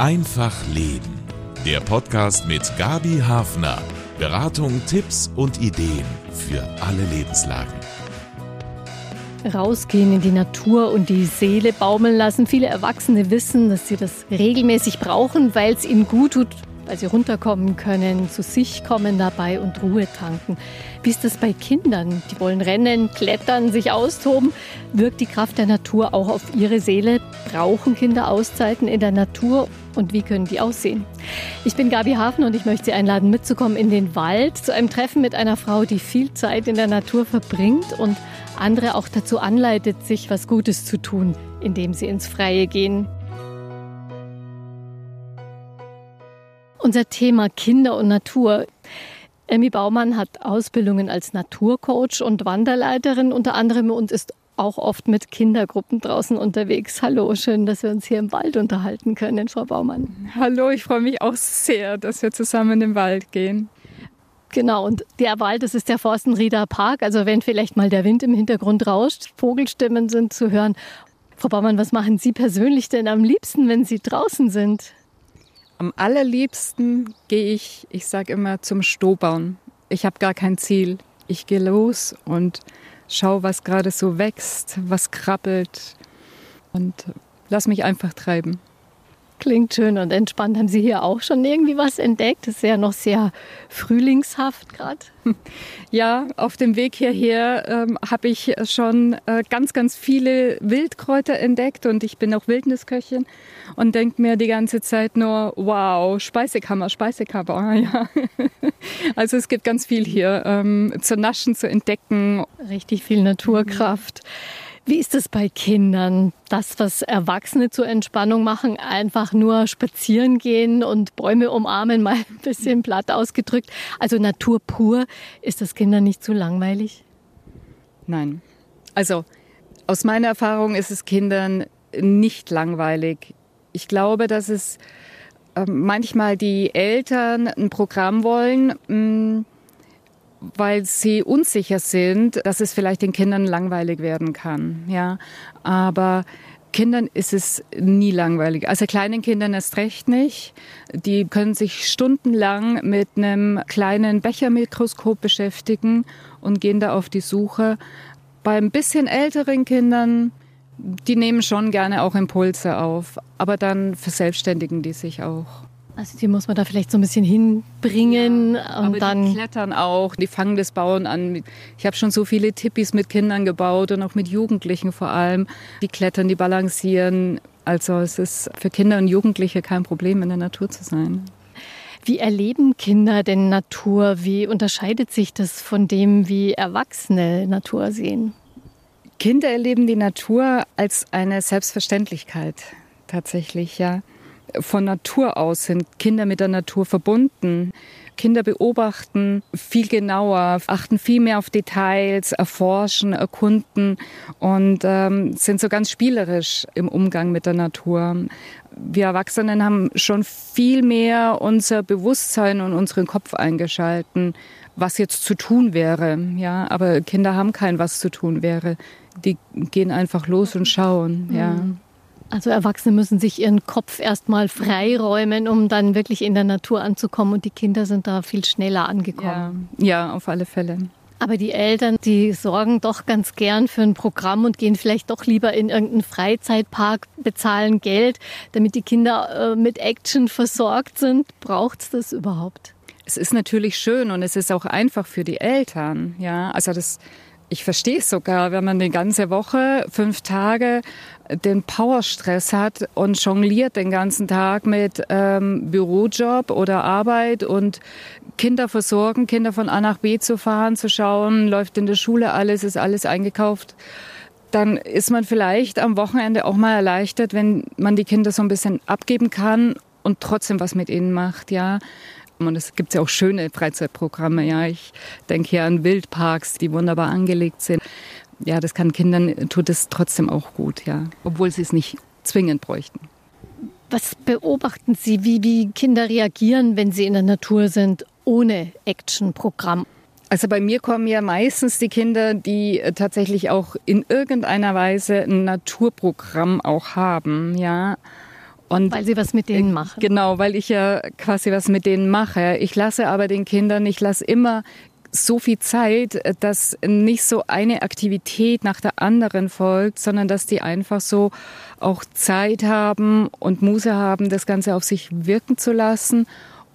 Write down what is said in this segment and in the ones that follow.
Einfach Leben. Der Podcast mit Gabi Hafner. Beratung, Tipps und Ideen für alle Lebenslagen. Rausgehen in die Natur und die Seele baumeln lassen. Viele Erwachsene wissen, dass sie das regelmäßig brauchen, weil es ihnen gut tut, weil sie runterkommen können, zu sich kommen dabei und Ruhe tanken. Wie ist das bei Kindern? Die wollen rennen, klettern, sich austoben. Wirkt die Kraft der Natur auch auf ihre Seele? Brauchen Kinder Auszeiten in der Natur? Und wie können die aussehen? Ich bin Gabi Hafen und ich möchte Sie einladen, mitzukommen in den Wald zu einem Treffen mit einer Frau, die viel Zeit in der Natur verbringt und andere auch dazu anleitet, sich was Gutes zu tun, indem sie ins Freie gehen. Unser Thema Kinder und Natur. Emmy Baumann hat Ausbildungen als Naturcoach und Wanderleiterin unter anderem und ist auch oft mit Kindergruppen draußen unterwegs. Hallo, schön, dass wir uns hier im Wald unterhalten können, Frau Baumann. Hallo, ich freue mich auch sehr, dass wir zusammen in den Wald gehen. Genau, und der Wald, das ist der Forstenrieder Park. Also wenn vielleicht mal der Wind im Hintergrund rauscht, Vogelstimmen sind zu hören. Frau Baumann, was machen Sie persönlich denn am liebsten, wenn Sie draußen sind? Am allerliebsten gehe ich, ich sage immer, zum Stobern. Ich habe gar kein Ziel. Ich gehe los und schaue, was gerade so wächst, was krabbelt und lass mich einfach treiben. Klingt schön und entspannt. Haben Sie hier auch schon irgendwie was entdeckt? Das ist ja noch sehr frühlingshaft gerade. Ja, auf dem Weg hierher ähm, habe ich schon äh, ganz, ganz viele Wildkräuter entdeckt und ich bin auch Wildnisköchin und denke mir die ganze Zeit nur, wow, Speisekammer, Speisekammer. Ja. Also es gibt ganz viel hier ähm, zu naschen, zu entdecken. Richtig viel Naturkraft. Mhm. Wie ist es bei Kindern? Das, was Erwachsene zur Entspannung machen, einfach nur spazieren gehen und Bäume umarmen, mal ein bisschen platt ausgedrückt. Also Natur pur. Ist das Kindern nicht zu langweilig? Nein. Also aus meiner Erfahrung ist es Kindern nicht langweilig. Ich glaube, dass es äh, manchmal die Eltern ein Programm wollen, mm, weil sie unsicher sind, dass es vielleicht den Kindern langweilig werden kann. Ja, aber Kindern ist es nie langweilig. Also kleinen Kindern erst recht nicht. Die können sich stundenlang mit einem kleinen Bechermikroskop beschäftigen und gehen da auf die Suche. Bei ein bisschen älteren Kindern, die nehmen schon gerne auch Impulse auf, aber dann verselbstständigen die sich auch. Also die muss man da vielleicht so ein bisschen hinbringen ja, und aber dann die klettern auch, die fangen das Bauen an. Ich habe schon so viele Tippis mit Kindern gebaut und auch mit Jugendlichen vor allem. Die klettern, die balancieren. Also es ist für Kinder und Jugendliche kein Problem, in der Natur zu sein. Wie erleben Kinder denn Natur? Wie unterscheidet sich das von dem, wie Erwachsene Natur sehen? Kinder erleben die Natur als eine Selbstverständlichkeit tatsächlich, ja von Natur aus sind Kinder mit der Natur verbunden. Kinder beobachten viel genauer, achten viel mehr auf Details, erforschen, erkunden und ähm, sind so ganz spielerisch im Umgang mit der Natur. Wir Erwachsenen haben schon viel mehr unser Bewusstsein und unseren Kopf eingeschalten, was jetzt zu tun wäre. Ja, aber Kinder haben kein was zu tun wäre. Die gehen einfach los und schauen. Ja. Mhm. Also Erwachsene müssen sich ihren Kopf erstmal freiräumen, um dann wirklich in der Natur anzukommen. Und die Kinder sind da viel schneller angekommen. Ja, ja auf alle Fälle. Aber die Eltern, die sorgen doch ganz gern für ein Programm und gehen vielleicht doch lieber in irgendeinen Freizeitpark, bezahlen Geld, damit die Kinder äh, mit Action versorgt sind. Braucht es das überhaupt? Es ist natürlich schön und es ist auch einfach für die Eltern. Ja, also das ich verstehe es sogar, wenn man die ganze Woche, fünf Tage den Powerstress hat und jongliert den ganzen Tag mit ähm, Bürojob oder Arbeit und Kinder versorgen, Kinder von A nach B zu fahren, zu schauen, läuft in der Schule alles, ist alles eingekauft. Dann ist man vielleicht am Wochenende auch mal erleichtert, wenn man die Kinder so ein bisschen abgeben kann und trotzdem was mit ihnen macht, ja. Und es gibt ja auch schöne Freizeitprogramme. Ja, ich denke hier an Wildparks, die wunderbar angelegt sind. Ja, das kann Kindern, tut es trotzdem auch gut, ja. Obwohl sie es nicht zwingend bräuchten. Was beobachten Sie, wie, wie Kinder reagieren, wenn sie in der Natur sind, ohne Actionprogramm? Also bei mir kommen ja meistens die Kinder, die tatsächlich auch in irgendeiner Weise ein Naturprogramm auch haben, ja. Und weil Sie was mit denen machen. Genau, weil ich ja quasi was mit denen mache. Ich lasse aber den Kindern, ich lasse immer so viel Zeit, dass nicht so eine Aktivität nach der anderen folgt, sondern dass die einfach so auch Zeit haben und Muse haben, das Ganze auf sich wirken zu lassen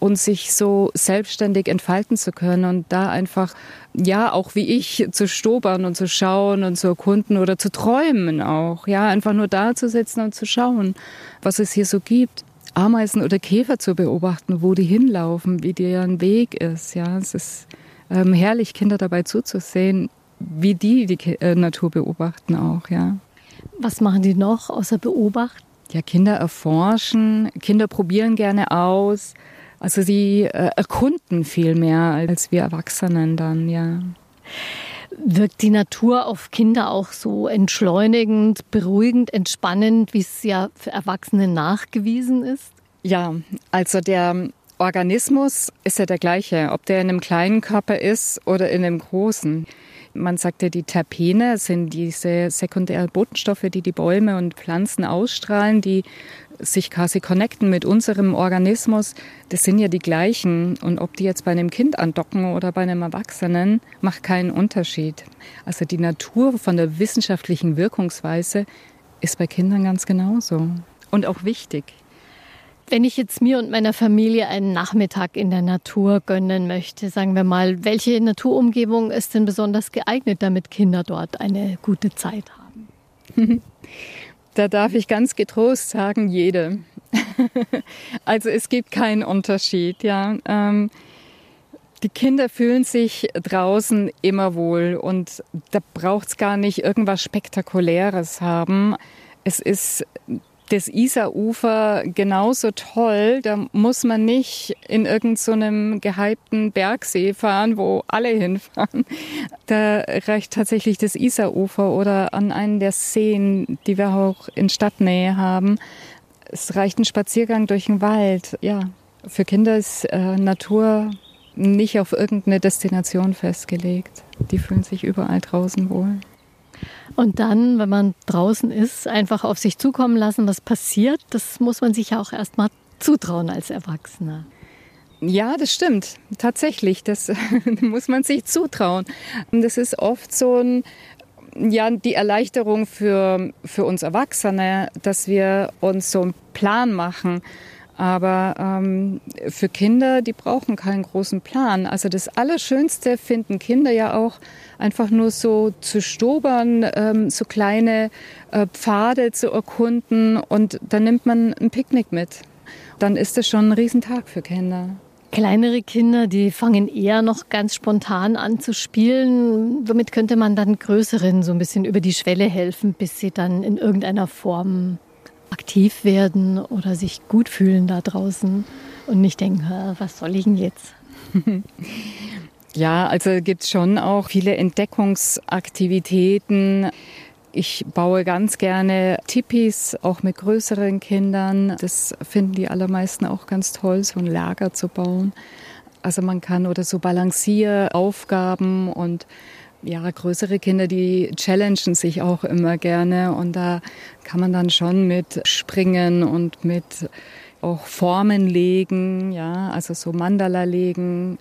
und sich so selbstständig entfalten zu können und da einfach, ja, auch wie ich, zu stobern und zu schauen und zu erkunden oder zu träumen auch, ja, einfach nur da zu sitzen und zu schauen, was es hier so gibt. Ameisen oder Käfer zu beobachten, wo die hinlaufen, wie deren Weg ist, ja, es ist ähm, herrlich, Kinder dabei zuzusehen, wie die die äh, Natur beobachten auch, ja. Was machen die noch außer beobachten? Ja, Kinder erforschen, Kinder probieren gerne aus, also sie äh, erkunden viel mehr als wir Erwachsenen dann, ja. Wirkt die Natur auf Kinder auch so entschleunigend, beruhigend, entspannend, wie es ja für Erwachsene nachgewiesen ist? Ja, also der Organismus ist ja der gleiche, ob der in einem kleinen Körper ist oder in einem großen. Man sagt ja, die Terpene sind diese sekundären Botenstoffe, die die Bäume und Pflanzen ausstrahlen, die sich quasi connecten mit unserem Organismus. Das sind ja die gleichen. Und ob die jetzt bei einem Kind andocken oder bei einem Erwachsenen, macht keinen Unterschied. Also die Natur von der wissenschaftlichen Wirkungsweise ist bei Kindern ganz genauso. Und auch wichtig. Wenn ich jetzt mir und meiner Familie einen Nachmittag in der Natur gönnen möchte, sagen wir mal, welche Naturumgebung ist denn besonders geeignet, damit Kinder dort eine gute Zeit haben? Da darf ich ganz getrost sagen, jede. also es gibt keinen Unterschied, ja. Ähm, die Kinder fühlen sich draußen immer wohl und da braucht es gar nicht irgendwas Spektakuläres haben. Es ist das Isarufer genauso toll. Da muss man nicht in irgendeinem so gehypten Bergsee fahren, wo alle hinfahren. Da reicht tatsächlich das Isarufer oder an einen der Seen, die wir auch in Stadtnähe haben. Es reicht ein Spaziergang durch den Wald. Ja, für Kinder ist äh, Natur nicht auf irgendeine Destination festgelegt. Die fühlen sich überall draußen wohl. Und dann, wenn man draußen ist, einfach auf sich zukommen lassen, was passiert, das muss man sich ja auch erstmal zutrauen als Erwachsener. Ja, das stimmt. Tatsächlich, das muss man sich zutrauen. Und das ist oft so ein, ja, die Erleichterung für, für uns Erwachsene, dass wir uns so einen Plan machen aber ähm, für Kinder, die brauchen keinen großen Plan. Also das Allerschönste finden Kinder ja auch einfach nur so zu stobern, ähm, so kleine äh, Pfade zu erkunden und dann nimmt man ein Picknick mit. Dann ist das schon ein Riesentag für Kinder. Kleinere Kinder, die fangen eher noch ganz spontan an zu spielen. Womit könnte man dann größeren so ein bisschen über die Schwelle helfen, bis sie dann in irgendeiner Form aktiv werden oder sich gut fühlen da draußen und nicht denken, was soll ich denn jetzt? Ja, also gibt es schon auch viele Entdeckungsaktivitäten. Ich baue ganz gerne Tipis, auch mit größeren Kindern. Das finden die allermeisten auch ganz toll, so ein Lager zu bauen. Also man kann oder so Balancieraufgaben und ja, größere Kinder, die challengen sich auch immer gerne und da kann man dann schon mit springen und mit auch Formen legen, ja, also so Mandala legen.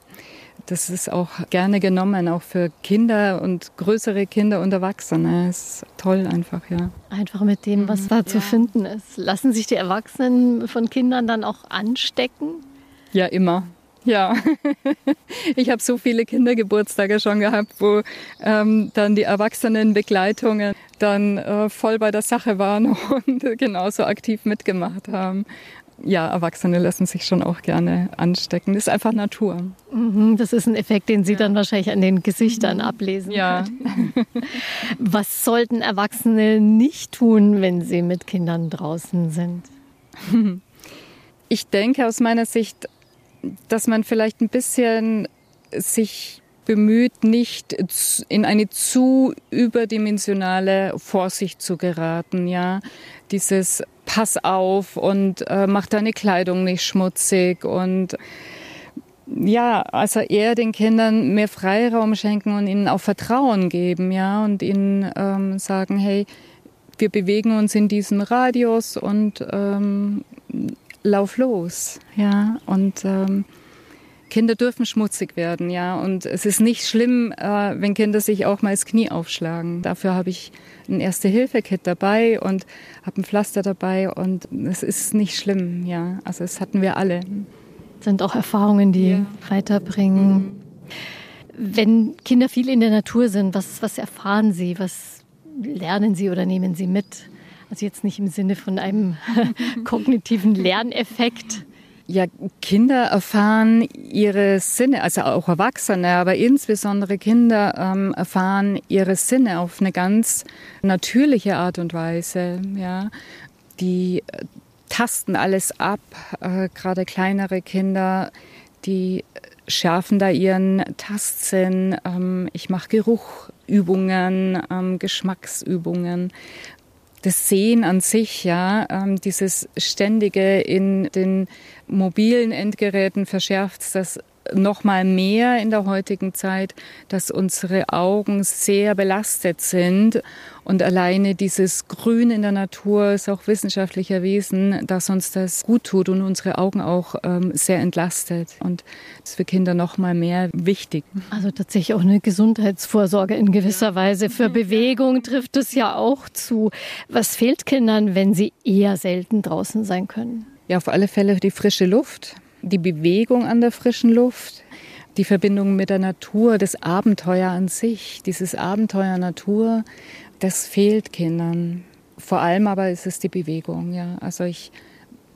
Das ist auch gerne genommen, auch für Kinder und größere Kinder und Erwachsene. Das ist toll einfach, ja. Einfach mit dem, was mhm. da zu ja. finden ist. Lassen sich die Erwachsenen von Kindern dann auch anstecken? Ja, immer. Ja, ich habe so viele Kindergeburtstage schon gehabt, wo ähm, dann die Erwachsenenbegleitungen dann äh, voll bei der Sache waren und genauso aktiv mitgemacht haben. Ja, Erwachsene lassen sich schon auch gerne anstecken. Das ist einfach Natur. Mhm, das ist ein Effekt, den Sie ja. dann wahrscheinlich an den Gesichtern mhm. ablesen. Ja. Was sollten Erwachsene nicht tun, wenn sie mit Kindern draußen sind? Ich denke aus meiner Sicht dass man vielleicht ein bisschen sich bemüht, nicht in eine zu überdimensionale Vorsicht zu geraten, ja. Dieses Pass auf und äh, mach deine Kleidung nicht schmutzig und ja, also eher den Kindern mehr Freiraum schenken und ihnen auch Vertrauen geben, ja, und ihnen ähm, sagen, hey, wir bewegen uns in diesem Radius und ähm, lauf los. Ja, und ähm, Kinder dürfen schmutzig werden, ja. Und es ist nicht schlimm, äh, wenn Kinder sich auch mal das Knie aufschlagen. Dafür habe ich ein Erste-Hilfe-Kit dabei und habe ein Pflaster dabei und es ist nicht schlimm, ja. Also das hatten wir alle. Das sind auch Erfahrungen, die ja. weiterbringen. Mhm. Wenn Kinder viel in der Natur sind, was, was erfahren sie? Was lernen sie oder nehmen sie mit? Also jetzt nicht im Sinne von einem kognitiven Lerneffekt. Ja, Kinder erfahren ihre Sinne, also auch Erwachsene, aber insbesondere Kinder ähm, erfahren ihre Sinne auf eine ganz natürliche Art und Weise. Ja, die äh, tasten alles ab, äh, gerade kleinere Kinder, die schärfen da ihren Tastsinn. Ähm, ich mache Geruchübungen, ähm, Geschmacksübungen das Sehen an sich, ja, ähm, dieses ständige in den mobilen Endgeräten verschärft das noch mal mehr in der heutigen Zeit, dass unsere Augen sehr belastet sind und alleine dieses Grün in der Natur ist auch wissenschaftlich erwiesen, dass uns das gut tut und unsere Augen auch ähm, sehr entlastet und das ist für Kinder noch mal mehr wichtig. Also tatsächlich auch eine Gesundheitsvorsorge in gewisser ja. Weise. Für Bewegung trifft es ja auch zu. Was fehlt Kindern, wenn sie eher selten draußen sein können? Ja, auf alle Fälle die frische Luft die Bewegung an der frischen Luft, die Verbindung mit der Natur, das Abenteuer an sich, dieses Abenteuer Natur, das fehlt Kindern. Vor allem aber ist es die Bewegung, ja. Also ich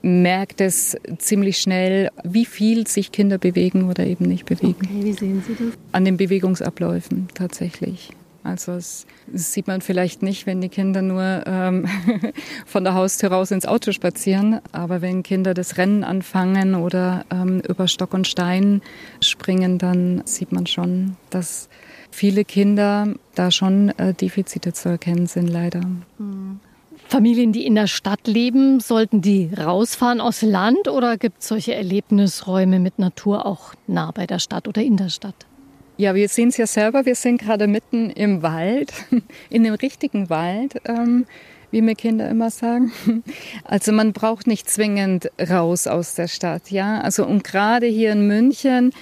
merke das ziemlich schnell, wie viel sich Kinder bewegen oder eben nicht bewegen. Okay, wie sehen Sie das? An den Bewegungsabläufen tatsächlich. Also das sieht man vielleicht nicht, wenn die Kinder nur ähm, von der Haustür raus ins Auto spazieren. Aber wenn Kinder das Rennen anfangen oder ähm, über Stock und Stein springen, dann sieht man schon, dass viele Kinder da schon äh, Defizite zu erkennen sind, leider. Mhm. Familien, die in der Stadt leben, sollten die rausfahren aus Land oder gibt es solche Erlebnisräume mit Natur auch nah bei der Stadt oder in der Stadt? Ja, wir sehen es ja selber. Wir sind gerade mitten im Wald, in dem richtigen Wald, ähm, wie mir Kinder immer sagen. Also man braucht nicht zwingend raus aus der Stadt, ja. Also und gerade hier in München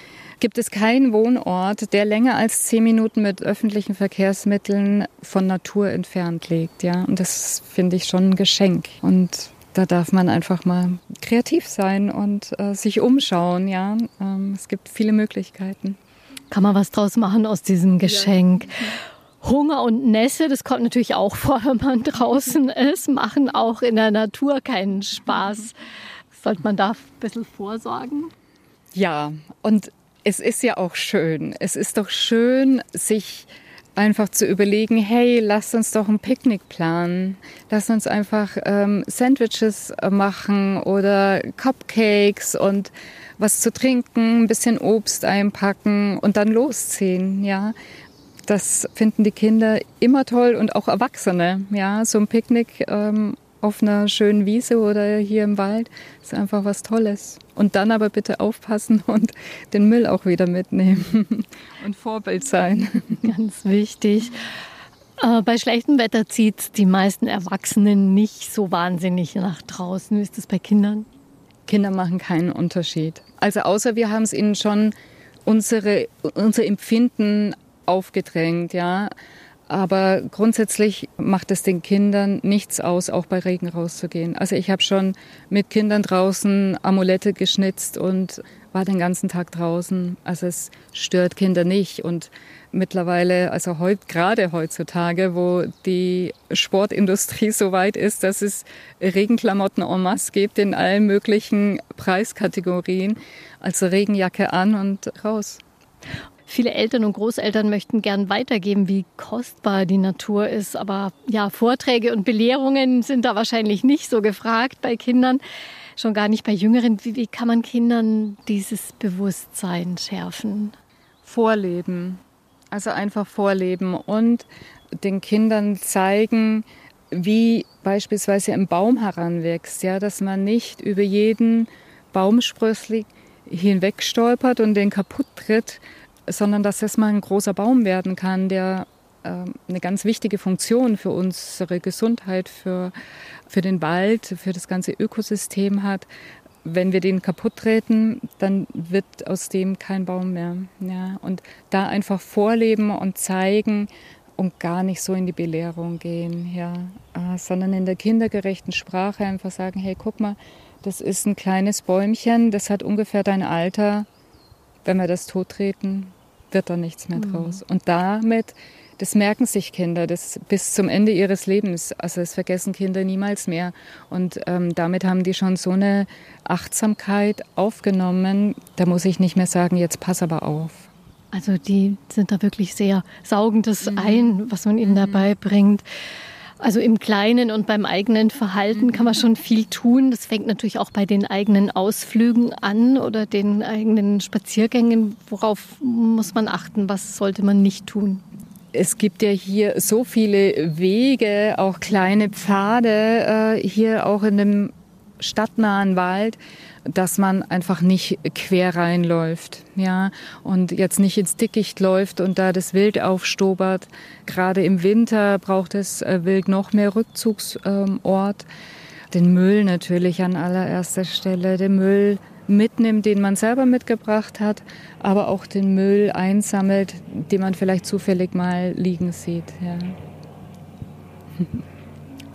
gibt es keinen Wohnort, der länger als zehn Minuten mit öffentlichen Verkehrsmitteln von Natur entfernt liegt, ja. Und das finde ich schon ein Geschenk. Und da darf man einfach mal kreativ sein und äh, sich umschauen, ja. Ähm, es gibt viele Möglichkeiten kann man was draus machen aus diesem Geschenk. Ja. Hunger und Nässe, das kommt natürlich auch vor, wenn man draußen ist, machen auch in der Natur keinen Spaß. Sollte man da ein bisschen vorsorgen? Ja, und es ist ja auch schön. Es ist doch schön, sich einfach zu überlegen, hey, lass uns doch ein Picknick planen. Lass uns einfach ähm, Sandwiches machen oder Cupcakes und was zu trinken, ein bisschen Obst einpacken und dann losziehen, ja. Das finden die Kinder immer toll und auch Erwachsene, ja. So ein Picknick ähm, auf einer schönen Wiese oder hier im Wald ist einfach was Tolles. Und dann aber bitte aufpassen und den Müll auch wieder mitnehmen und Vorbild sein. Ganz wichtig. Äh, bei schlechtem Wetter zieht die meisten Erwachsenen nicht so wahnsinnig nach draußen. Wie ist das bei Kindern? Kinder machen keinen Unterschied. Also außer wir haben es ihnen schon unsere, unser Empfinden aufgedrängt, ja. Aber grundsätzlich macht es den Kindern nichts aus, auch bei Regen rauszugehen. Also ich habe schon mit Kindern draußen Amulette geschnitzt und war den ganzen Tag draußen. Also es stört Kinder nicht. Und mittlerweile, also heut, gerade heutzutage, wo die Sportindustrie so weit ist, dass es Regenklamotten en masse gibt in allen möglichen Preiskategorien. Also Regenjacke an und raus. Viele Eltern und Großeltern möchten gern weitergeben, wie kostbar die Natur ist. Aber ja, Vorträge und Belehrungen sind da wahrscheinlich nicht so gefragt bei Kindern, schon gar nicht bei Jüngeren. Wie, wie kann man Kindern dieses Bewusstsein schärfen? Vorleben. Also einfach vorleben und den Kindern zeigen, wie beispielsweise ein Baum heranwächst, ja, dass man nicht über jeden Baumsprössling hinwegstolpert und den kaputt tritt, sondern dass das mal ein großer Baum werden kann, der äh, eine ganz wichtige Funktion für unsere Gesundheit, für, für den Wald, für das ganze Ökosystem hat. Wenn wir den kaputt treten, dann wird aus dem kein Baum mehr. Ja? Und da einfach vorleben und zeigen, und gar nicht so in die Belehrung gehen, ja, äh, sondern in der kindergerechten Sprache einfach sagen, hey, guck mal, das ist ein kleines Bäumchen, das hat ungefähr dein Alter. Wenn wir das tottreten, wird da nichts mehr mhm. draus. Mhm. Und damit, das merken sich Kinder das bis zum Ende ihres Lebens. Also das vergessen Kinder niemals mehr. Und ähm, damit haben die schon so eine Achtsamkeit aufgenommen. Da muss ich nicht mehr sagen, jetzt pass aber auf. Also die sind da wirklich sehr saugendes mhm. ein, was man ihnen mhm. dabei bringt. Also im Kleinen und beim eigenen Verhalten kann man schon viel tun. Das fängt natürlich auch bei den eigenen Ausflügen an oder den eigenen Spaziergängen. Worauf muss man achten? Was sollte man nicht tun? Es gibt ja hier so viele Wege, auch kleine Pfade, äh, hier auch in dem stadtnahen Wald, dass man einfach nicht quer reinläuft, ja, und jetzt nicht ins Dickicht läuft und da das Wild aufstobert. Gerade im Winter braucht das äh, Wild noch mehr Rückzugsort. Den Müll natürlich an allererster Stelle, den Müll mitnimmt, den man selber mitgebracht hat, aber auch den Müll einsammelt, den man vielleicht zufällig mal liegen sieht, ja.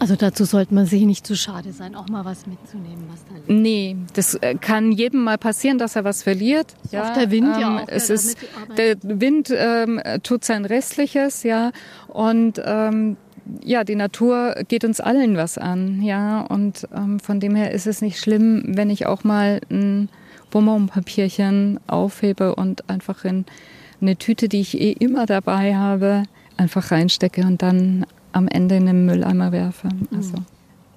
Also dazu sollte man sich nicht zu schade sein, auch mal was mitzunehmen, was da liegt. Nee, das äh, kann jedem mal passieren, dass er was verliert. Ja, auch der Wind ähm, ja auch. Es ist, der Wind ähm, tut sein Restliches, ja. Und ähm, ja, die Natur geht uns allen was an, ja. Und ähm, von dem her ist es nicht schlimm, wenn ich auch mal ein Bonbonpapierchen aufhebe und einfach in eine Tüte, die ich eh immer dabei habe, einfach reinstecke und dann am Ende in den Mülleimer werfe. Also.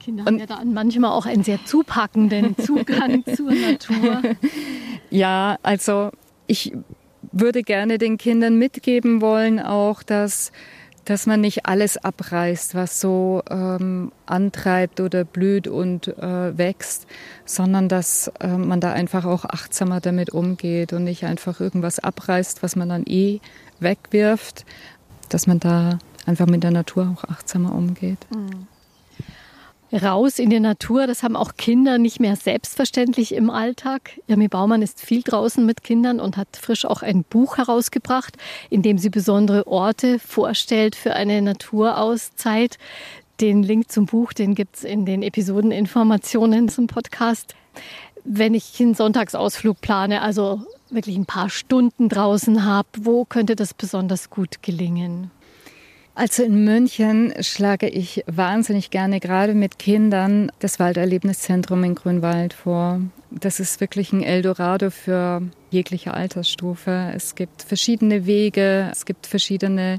Kinder haben ja dann manchmal auch einen sehr zupackenden Zugang zur Natur. Ja, also ich würde gerne den Kindern mitgeben wollen, auch dass dass man nicht alles abreißt, was so ähm, antreibt oder blüht und äh, wächst, sondern dass äh, man da einfach auch achtsamer damit umgeht und nicht einfach irgendwas abreißt, was man dann eh wegwirft, dass man da einfach mit der Natur auch achtsamer umgeht. Mhm. Raus in die Natur, das haben auch Kinder nicht mehr selbstverständlich im Alltag. Jami Baumann ist viel draußen mit Kindern und hat frisch auch ein Buch herausgebracht, in dem sie besondere Orte vorstellt für eine Naturauszeit. Den Link zum Buch, den gibt es in den Episodeninformationen zum Podcast. Wenn ich einen Sonntagsausflug plane, also wirklich ein paar Stunden draußen habe, wo könnte das besonders gut gelingen? Also in München schlage ich wahnsinnig gerne gerade mit Kindern das Walderlebniszentrum in Grünwald vor. Das ist wirklich ein Eldorado für jegliche Altersstufe. Es gibt verschiedene Wege, es gibt verschiedene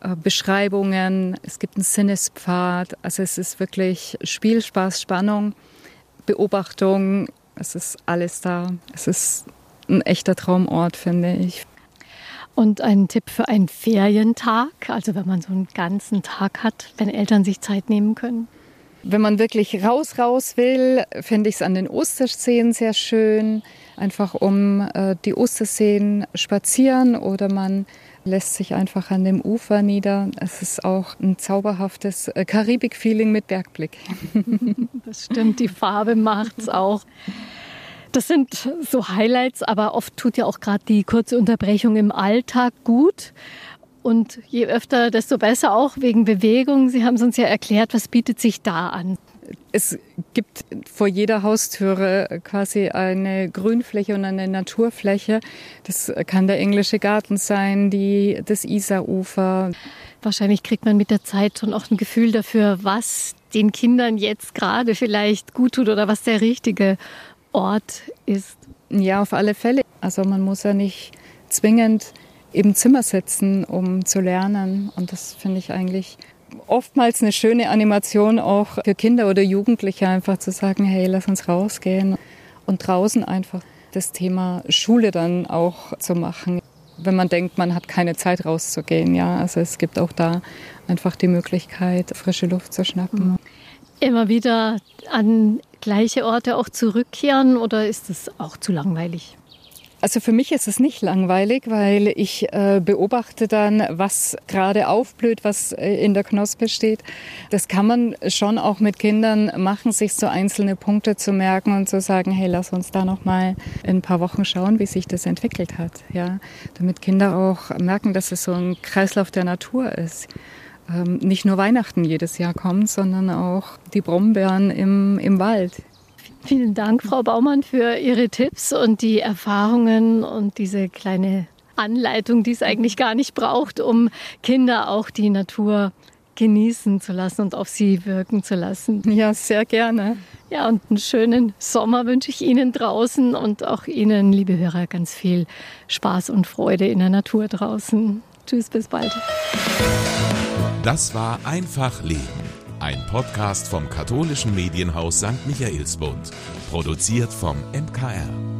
äh, Beschreibungen, es gibt einen Sinnespfad. Also es ist wirklich Spiel, Spaß, Spannung, Beobachtung. Es ist alles da. Es ist ein echter Traumort, finde ich. Und ein Tipp für einen Ferientag, also wenn man so einen ganzen Tag hat, wenn Eltern sich Zeit nehmen können. Wenn man wirklich raus, raus will, finde ich es an den Osterseen sehr schön. Einfach um äh, die Osterseen spazieren oder man lässt sich einfach an dem Ufer nieder. Es ist auch ein zauberhaftes äh, Karibik-Feeling mit Bergblick. das stimmt, die Farbe macht es auch. Das sind so Highlights, aber oft tut ja auch gerade die kurze Unterbrechung im Alltag gut. Und je öfter, desto besser auch wegen Bewegung. Sie haben es uns ja erklärt, was bietet sich da an? Es gibt vor jeder Haustüre quasi eine Grünfläche und eine Naturfläche. Das kann der englische Garten sein, die, das Isarufer. Wahrscheinlich kriegt man mit der Zeit schon auch ein Gefühl dafür, was den Kindern jetzt gerade vielleicht gut tut oder was der richtige Ort ist. Ja, auf alle Fälle. Also man muss ja nicht zwingend im Zimmer sitzen, um zu lernen. Und das finde ich eigentlich oftmals eine schöne Animation auch für Kinder oder Jugendliche, einfach zu sagen, hey, lass uns rausgehen und draußen einfach das Thema Schule dann auch zu machen. Wenn man denkt, man hat keine Zeit rauszugehen, ja. Also es gibt auch da einfach die Möglichkeit, frische Luft zu schnappen. Immer wieder an gleiche Orte auch zurückkehren oder ist es auch zu langweilig? Also für mich ist es nicht langweilig, weil ich äh, beobachte dann, was gerade aufblüht, was äh, in der Knospe steht. Das kann man schon auch mit Kindern machen, sich so einzelne Punkte zu merken und zu sagen, hey, lass uns da noch mal in ein paar Wochen schauen, wie sich das entwickelt hat, ja, damit Kinder auch merken, dass es so ein Kreislauf der Natur ist. Ähm, nicht nur Weihnachten jedes Jahr kommt, sondern auch die Brombeeren im, im Wald. Vielen Dank, Frau Baumann, für Ihre Tipps und die Erfahrungen und diese kleine Anleitung, die es eigentlich gar nicht braucht, um Kinder auch die Natur genießen zu lassen und auf sie wirken zu lassen. Ja, sehr gerne. Ja, und einen schönen Sommer wünsche ich Ihnen draußen und auch Ihnen, liebe Hörer, ganz viel Spaß und Freude in der Natur draußen. Tschüss, bis bald. Das war Einfach Leben ein Podcast vom katholischen Medienhaus St. Michaelsbund, produziert vom MKR.